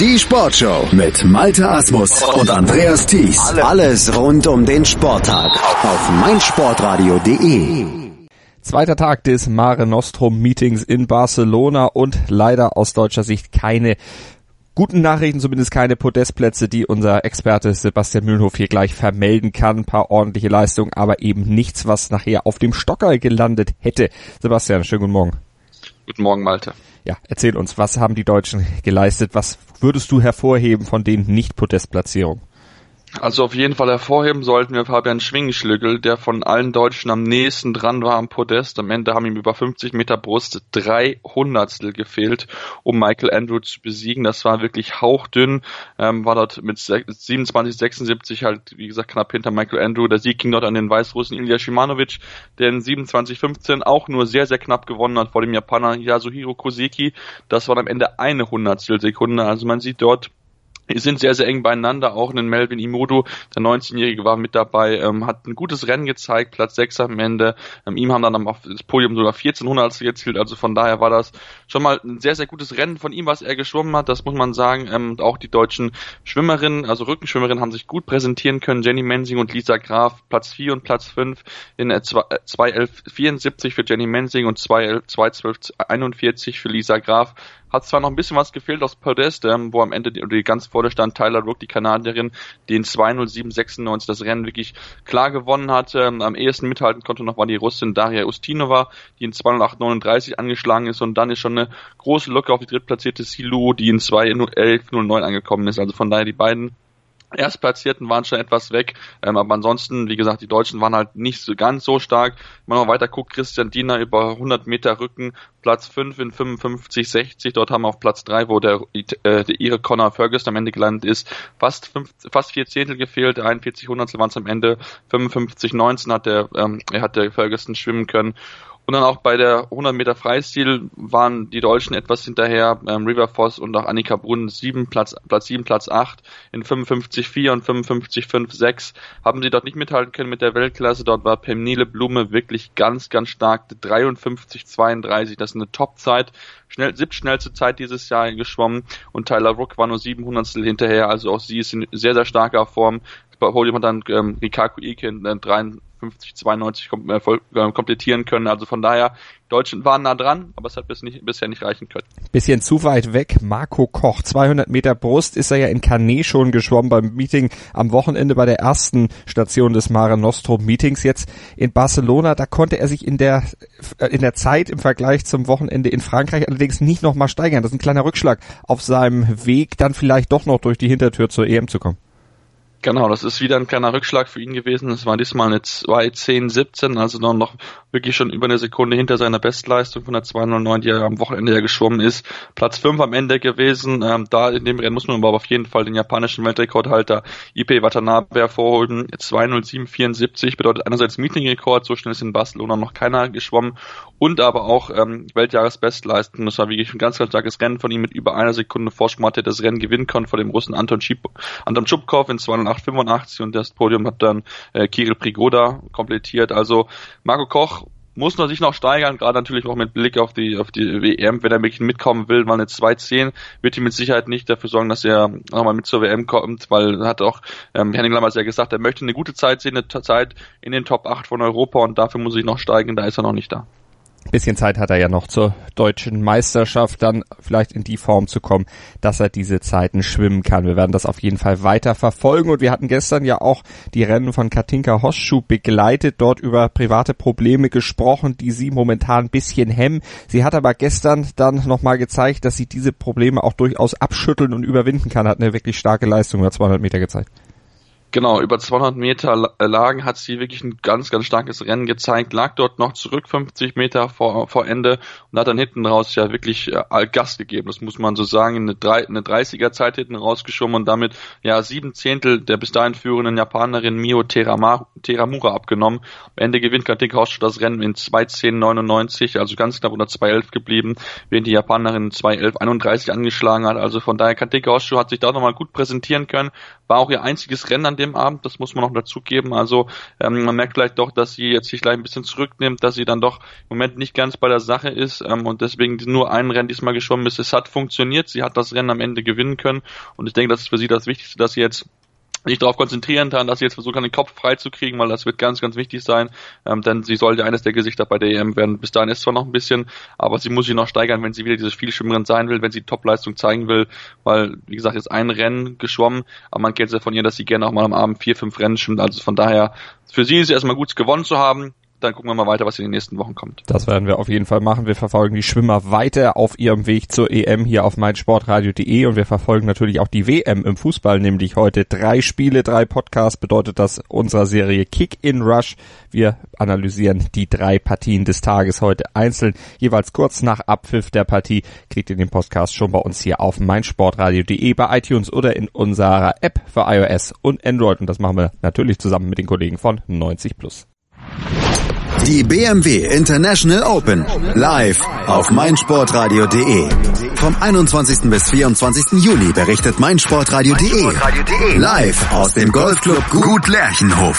Die Sportshow mit Malte Asmus und Andreas Thies. Alles rund um den Sporttag auf meinsportradio.de. Zweiter Tag des Mare Nostrum Meetings in Barcelona und leider aus deutscher Sicht keine guten Nachrichten, zumindest keine Podestplätze, die unser Experte Sebastian Mühlenhof hier gleich vermelden kann. Ein paar ordentliche Leistungen, aber eben nichts, was nachher auf dem Stocker gelandet hätte. Sebastian, schönen guten Morgen. Guten Morgen, Malte. Ja, erzähl uns, was haben die Deutschen geleistet? Was würdest du hervorheben von den Nicht-Podestplatzierungen? Also auf jeden Fall hervorheben sollten wir Fabian Schwingenschlügel, der von allen Deutschen am nächsten dran war am Podest. Am Ende haben ihm über 50 Meter Brust drei Hundertstel gefehlt, um Michael Andrew zu besiegen. Das war wirklich hauchdünn, ähm, war dort mit 27, 76 halt, wie gesagt, knapp hinter Michael Andrew. Der Sieg ging dort an den Weißrussen Ilya Shimanovic, der in 27, 15 auch nur sehr, sehr knapp gewonnen hat vor dem Japaner Yasuhiro Koseki. Das war am Ende eine Hundertstel Sekunde. Also man sieht dort, die sind sehr, sehr eng beieinander. Auch ein Melvin Imodo, der 19-Jährige, war mit dabei, ähm, hat ein gutes Rennen gezeigt, Platz 6 am Ende. Ähm, ihm haben dann auf das Podium sogar 1400 gezielt. Also von daher war das schon mal ein sehr, sehr gutes Rennen von ihm, was er geschwommen hat. Das muss man sagen. Ähm, auch die deutschen Schwimmerinnen, also Rückenschwimmerinnen, haben sich gut präsentieren können. Jenny Mensing und Lisa Graf, Platz 4 und Platz 5 in äh, 2.11.74 für Jenny Mensing und 2.12.41 für Lisa Graf hat zwar noch ein bisschen was gefehlt aus Podest, ähm, wo am Ende die, die ganz vorne stand Tyler Rook, die Kanadierin, die in 2.07.96 das Rennen wirklich klar gewonnen hat. Ähm, am ehesten mithalten konnte noch war die Russin Daria Ustinova, die in 2.08.39 angeschlagen ist und dann ist schon eine große Lücke auf die drittplatzierte Silu, die in 2.11.09 angekommen ist. Also von daher die beiden Erstplatzierten waren schon etwas weg, ähm, aber ansonsten, wie gesagt, die Deutschen waren halt nicht so ganz so stark. Wenn man noch weiter guckt, Christian Diener über 100 Meter Rücken, Platz 5 in 55, 60, dort haben wir auf Platz 3, wo der, äh, der ihre Connor Ferguson am Ende gelandet ist, fast fünf, fast vier Zehntel gefehlt, 41 Hundertstel waren es am Ende, 55, 19 hat der, ähm, er hat der Ferguson schwimmen können und dann auch bei der 100 Meter Freistil waren die Deutschen etwas hinterher. Ähm, River Voss und auch Annika Brunn sieben Platz, Platz 7, Platz 8 in 55,4 und 55,5, 6 haben sie dort nicht mithalten können mit der Weltklasse. Dort war Pemnile Blume wirklich ganz, ganz stark. 53,32, das ist eine Topzeit. Schnell, siebtschnellste Zeit dieses Jahr geschwommen und Tyler Rook war nur 700 hinterher. Also auch sie ist in sehr, sehr starker Form. Das Podium hat dann ähm, Rikaku Ike in äh, 50, 92 kom äh, voll, äh, komplettieren können. Also von daher, Deutschen waren nah dran, aber es hat bis nicht, bisher nicht reichen können. Bisschen zu weit weg. Marco Koch, 200 Meter Brust, ist er ja in Canet schon geschwommen beim Meeting am Wochenende bei der ersten Station des Mare Nostrum Meetings. Jetzt in Barcelona, da konnte er sich in der, äh, in der Zeit im Vergleich zum Wochenende in Frankreich allerdings nicht nochmal steigern. Das ist ein kleiner Rückschlag auf seinem Weg, dann vielleicht doch noch durch die Hintertür zur EM zu kommen. Genau, das ist wieder ein kleiner Rückschlag für ihn gewesen. Es war diesmal eine 2.10.17, also dann noch wirklich schon über eine Sekunde hinter seiner Bestleistung von der 2.09, die er am Wochenende ja geschwommen ist. Platz 5 am Ende gewesen. Ähm, da in dem Rennen muss man aber auf jeden Fall den japanischen Weltrekordhalter IP Watanabe hervorholen. 2.07.74 bedeutet einerseits Meetingrekord, so schnell ist in Barcelona noch keiner geschwommen und aber auch ähm, Weltjahresbestleistung. Das war wirklich ein ganz, ganz starkes Rennen von ihm mit über einer Sekunde Vorsprung hat er das Rennen gewinnen können vor dem Russen Anton, Schip Anton Schubkov in 208,85 und das Podium hat dann äh, Kirill Prigoda komplettiert. Also Marco Koch muss man sich noch steigern, gerade natürlich auch mit Blick auf die auf die WM, wenn er wirklich mitkommen will, weil eine 2-10 wird ihm mit Sicherheit nicht dafür sorgen, dass er nochmal mit zur WM kommt, weil hat auch ähm, Henning Lammers ja gesagt, er möchte eine gute Zeit sehen, eine Zeit in den Top 8 von Europa und dafür muss ich noch steigen, da ist er noch nicht da bisschen Zeit hat er ja noch zur deutschen Meisterschaft dann vielleicht in die Form zu kommen, dass er diese Zeiten schwimmen kann. Wir werden das auf jeden Fall weiter verfolgen und wir hatten gestern ja auch die Rennen von Katinka Hosschuh begleitet, dort über private Probleme gesprochen, die sie momentan ein bisschen hemmen. Sie hat aber gestern dann nochmal gezeigt, dass sie diese Probleme auch durchaus abschütteln und überwinden kann, hat eine wirklich starke Leistung über 200 Meter gezeigt. Genau, über 200 Meter äh, Lagen hat sie wirklich ein ganz, ganz starkes Rennen gezeigt, lag dort noch zurück 50 Meter vor, vor Ende und hat dann hinten raus ja wirklich äh, Gas gegeben, das muss man so sagen, eine, eine 30er Zeit hinten rausgeschoben und damit ja sieben Zehntel der bis dahin führenden Japanerin Mio Teramura, abgenommen. Am Ende gewinnt Katinka Hosschu das Rennen in 2.10.99, also ganz knapp unter 2.11 geblieben, während die Japanerin 2.11.31 angeschlagen hat, also von daher Katinka Hosschu hat sich da nochmal gut präsentieren können, War auch ihr einziges Rennen an dem Abend, das muss man noch dazugeben. Also ähm, man merkt vielleicht doch, dass sie jetzt sich gleich ein bisschen zurücknimmt, dass sie dann doch im Moment nicht ganz bei der Sache ist ähm, und deswegen nur ein Rennen diesmal geschwommen ist. Es hat funktioniert, sie hat das Rennen am Ende gewinnen können und ich denke, das ist für sie das Wichtigste, dass sie jetzt sich darauf konzentrieren kann, dass sie jetzt versuchen kann, den Kopf frei zu kriegen, weil das wird ganz, ganz wichtig sein, ähm, denn sie sollte eines der Gesichter bei der EM werden. Bis dahin ist zwar noch ein bisschen, aber sie muss sich noch steigern, wenn sie wieder diese Vielschwimmerin sein will, wenn sie Topleistung zeigen will, weil, wie gesagt, jetzt ein Rennen geschwommen, aber man kennt ja von ihr, dass sie gerne auch mal am Abend vier, fünf Rennen schwimmt, also von daher, für sie ist es erstmal gut gewonnen zu haben, dann gucken wir mal weiter, was in den nächsten Wochen kommt. Das werden wir auf jeden Fall machen. Wir verfolgen die Schwimmer weiter auf ihrem Weg zur EM hier auf meinsportradio.de und wir verfolgen natürlich auch die WM im Fußball, nämlich heute drei Spiele, drei Podcasts bedeutet das unserer Serie Kick in Rush. Wir analysieren die drei Partien des Tages heute einzeln, jeweils kurz nach Abpfiff der Partie. Kriegt ihr den Podcast schon bei uns hier auf meinsportradio.de, bei iTunes oder in unserer App für iOS und Android und das machen wir natürlich zusammen mit den Kollegen von 90 Plus. Die BMW International Open live auf meinsportradio.de. Vom 21. bis 24. Juli berichtet meinsportradio.de live aus dem Golfclub Gut Lerchenhof.